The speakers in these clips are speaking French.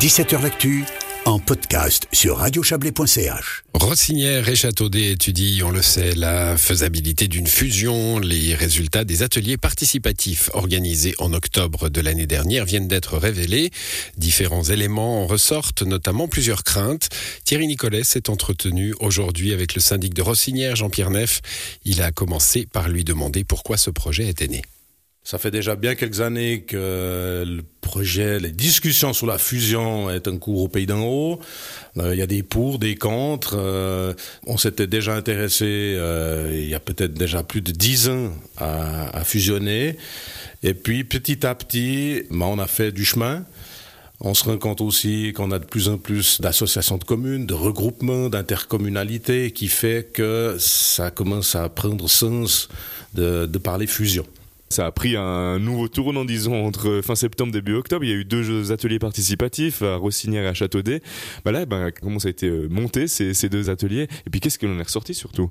17h L'actu en podcast sur radiochablais.ch. Rossinière et Châteaudet étudient, on le sait, la faisabilité d'une fusion. Les résultats des ateliers participatifs organisés en octobre de l'année dernière viennent d'être révélés. Différents éléments en ressortent, notamment plusieurs craintes. Thierry Nicolet s'est entretenu aujourd'hui avec le syndic de Rossinière, Jean-Pierre Neff. Il a commencé par lui demander pourquoi ce projet était né. Ça fait déjà bien quelques années que le projet, les discussions sur la fusion est en cours au pays d'en haut. Euh, il y a des pour, des contre. Euh, on s'était déjà intéressé euh, il y a peut-être déjà plus de dix ans à, fusionner. Et puis petit à petit, ben, on a fait du chemin. On se rend compte aussi qu'on a de plus en plus d'associations de communes, de regroupements, d'intercommunalités, qui fait que ça commence à prendre sens de, de parler fusion. Ça a pris un nouveau tournant, disons, entre fin septembre début octobre. Il y a eu deux ateliers participatifs à Rossinière et à Châteaudet. Bah là, bah, comment ça a été euh, monté, ces, ces deux ateliers? Et puis, qu'est-ce que l'on est ressorti surtout?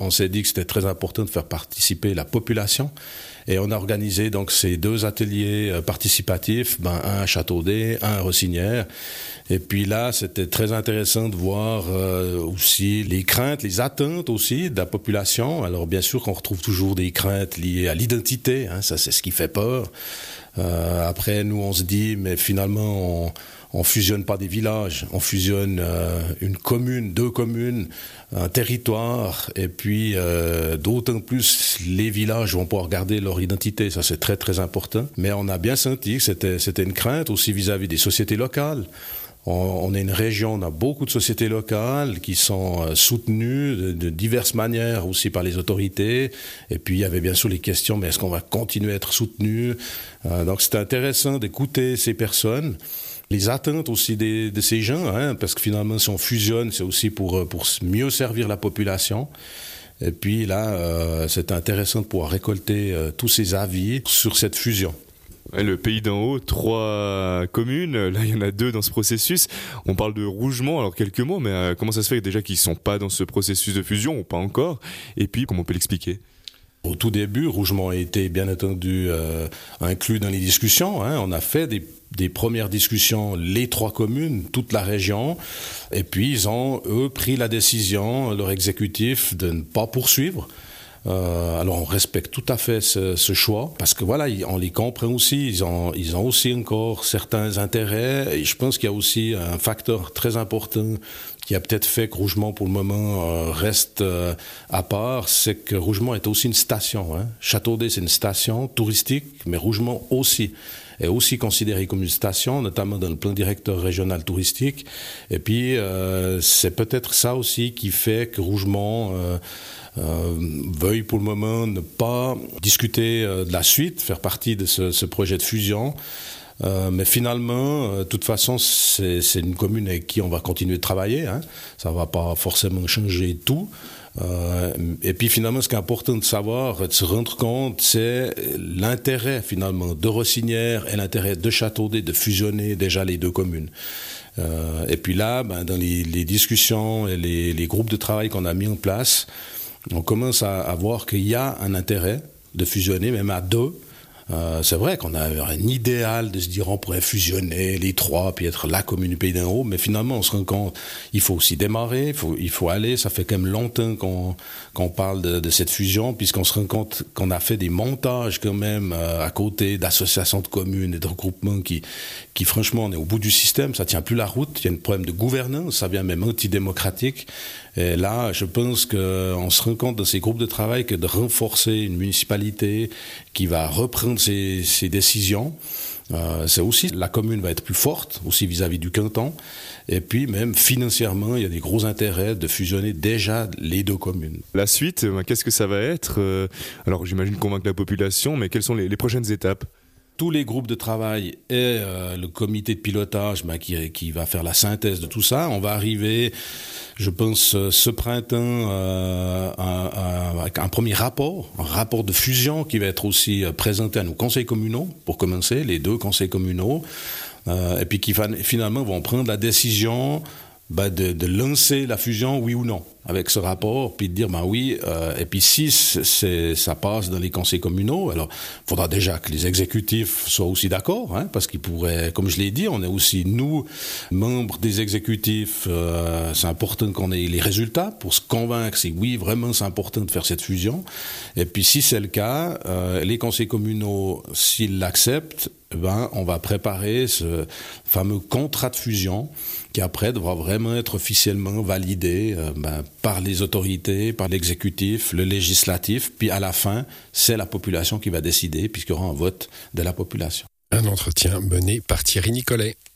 On s'est dit que c'était très important de faire participer la population et on a organisé donc ces deux ateliers euh, participatifs, ben, un à Châteaudet, un à Rossinière. Et puis là, c'était très intéressant de voir euh, aussi les craintes, les attentes aussi de la population. Alors bien sûr qu'on retrouve toujours des craintes liées à l'identité, hein, ça c'est ce qui fait peur. Euh, après, nous on se dit, mais finalement on on fusionne pas des villages, on fusionne euh, une commune, deux communes, un territoire, et puis euh, d'autant plus les villages vont pouvoir garder leur identité, ça c'est très très important. Mais on a bien senti que c'était une crainte aussi vis-à-vis des sociétés locales. On, est une région, on a beaucoup de sociétés locales qui sont euh, soutenues de, diverses manières aussi par les autorités. Et puis il y avait bien sûr les questions, mais est-ce qu'on va continuer à être soutenu? Donc c'était intéressant d'écouter ces personnes les attentes aussi de ces gens, hein, parce que finalement, si on fusionne, c'est aussi pour, euh, pour mieux servir la population. Et puis là, euh, c'est intéressant de pouvoir récolter euh, tous ces avis sur cette fusion. Le pays d'en haut, trois communes, là il y en a deux dans ce processus. On parle de Rougemont, alors quelques mots, mais comment ça se fait déjà qu'ils ne sont pas dans ce processus de fusion ou pas encore? Et puis comment on peut l'expliquer? Au tout début, Rougemont a été bien entendu euh, inclus dans les discussions. Hein. On a fait des, des, premières discussions, les trois communes, toute la région, et puis ils ont, eux, pris la décision, leur exécutif, de ne pas poursuivre. Euh, alors on respecte tout à fait ce, choix parce que voilà, on les comprend aussi. Ils ont, ils ont aussi encore certains intérêts. Et je pense qu'il y a aussi un facteur très important qui a peut-être fait que Rougemont pour le moment euh, reste euh, à part, c'est que Rougemont est aussi une station. Hein. Châteaudet c'est une station touristique, mais Rougemont aussi est aussi considéré comme une station, notamment dans le plan directeur régional touristique. Et puis euh, c'est peut-être ça aussi qui fait que Rougemont veuille pour le moment ne pas discuter de la suite, faire partie de ce, projet de fusion. Euh, mais finalement, euh, de toute façon, c'est une commune avec qui on va continuer de travailler. Hein. Ça va pas forcément changer tout. Euh, et puis finalement, ce qui est important de savoir, de se rendre compte, c'est l'intérêt finalement de Rossinière et l'intérêt de Châteaudet de fusionner déjà les deux communes. Euh, et puis là, ben, dans les, discussions et les, groupes de travail qu'on a mis en place, on commence à voir qu'il y a un intérêt de fusionner, même à deux, euh, c'est vrai qu'on a un idéal de se dire on pourrait fusionner les trois puis être la commune du Pays d'en haut, mais finalement on se rend compte il faut aussi démarrer, il faut, aller. Ça fait quand même longtemps qu'on qu'on parle de, de, cette fusion, puisqu'on se rend compte qu'on a fait des montages quand même euh, à côté d'associations de communes et de regroupements qui, qui franchement on est au bout du système, ça tient plus la route. Il y a un problème de gouvernance, ça vient même antidémocratique. Et là, je pense qu'on se rend compte dans ces groupes de travail que de renforcer une municipalité qui va reprendre ses, ses décisions, euh, c'est aussi la commune va être plus forte aussi vis-à-vis -vis du canton et puis même financièrement il y a des gros intérêts de fusionner déjà les deux communes. La suite, euh, qu'est-ce que ça va être euh, Alors j'imagine convaincre la population, mais quelles sont les prochaines étapes? Tous les groupes de travail et euh, le comité de pilotage bah, qui, va faire la synthèse de tout ça. On va arriver, je pense, euh, ce printemps euh, un premier rapport, un rapport de fusion qui va être aussi présenté à nos conseils communaux, pour commencer, les deux conseils communaux, et puis qui finalement vont prendre la décision bah, de, lancer la fusion, oui ou non. Avec ce rapport, puis de dire, ben oui, euh, et puis si ça passe dans les conseils communaux, alors il faudra déjà que les exécutifs soient aussi d'accord, hein, parce qu'ils pourraient, comme je l'ai dit, on est aussi, nous, membres des exécutifs, euh, c'est important qu'on ait les résultats pour se convaincre si oui, vraiment c'est important de faire cette fusion. Et puis si c'est le cas, euh, les conseils communaux, s'ils l'acceptent, ben, on va préparer ce fameux contrat de fusion qui après devra vraiment être officiellement validé euh, ben, par les autorités, par l'exécutif, le législatif, puis à la fin, c'est la population qui va décider puisqu'il y aura un vote de la population. Un entretien mené par Thierry Nicolet.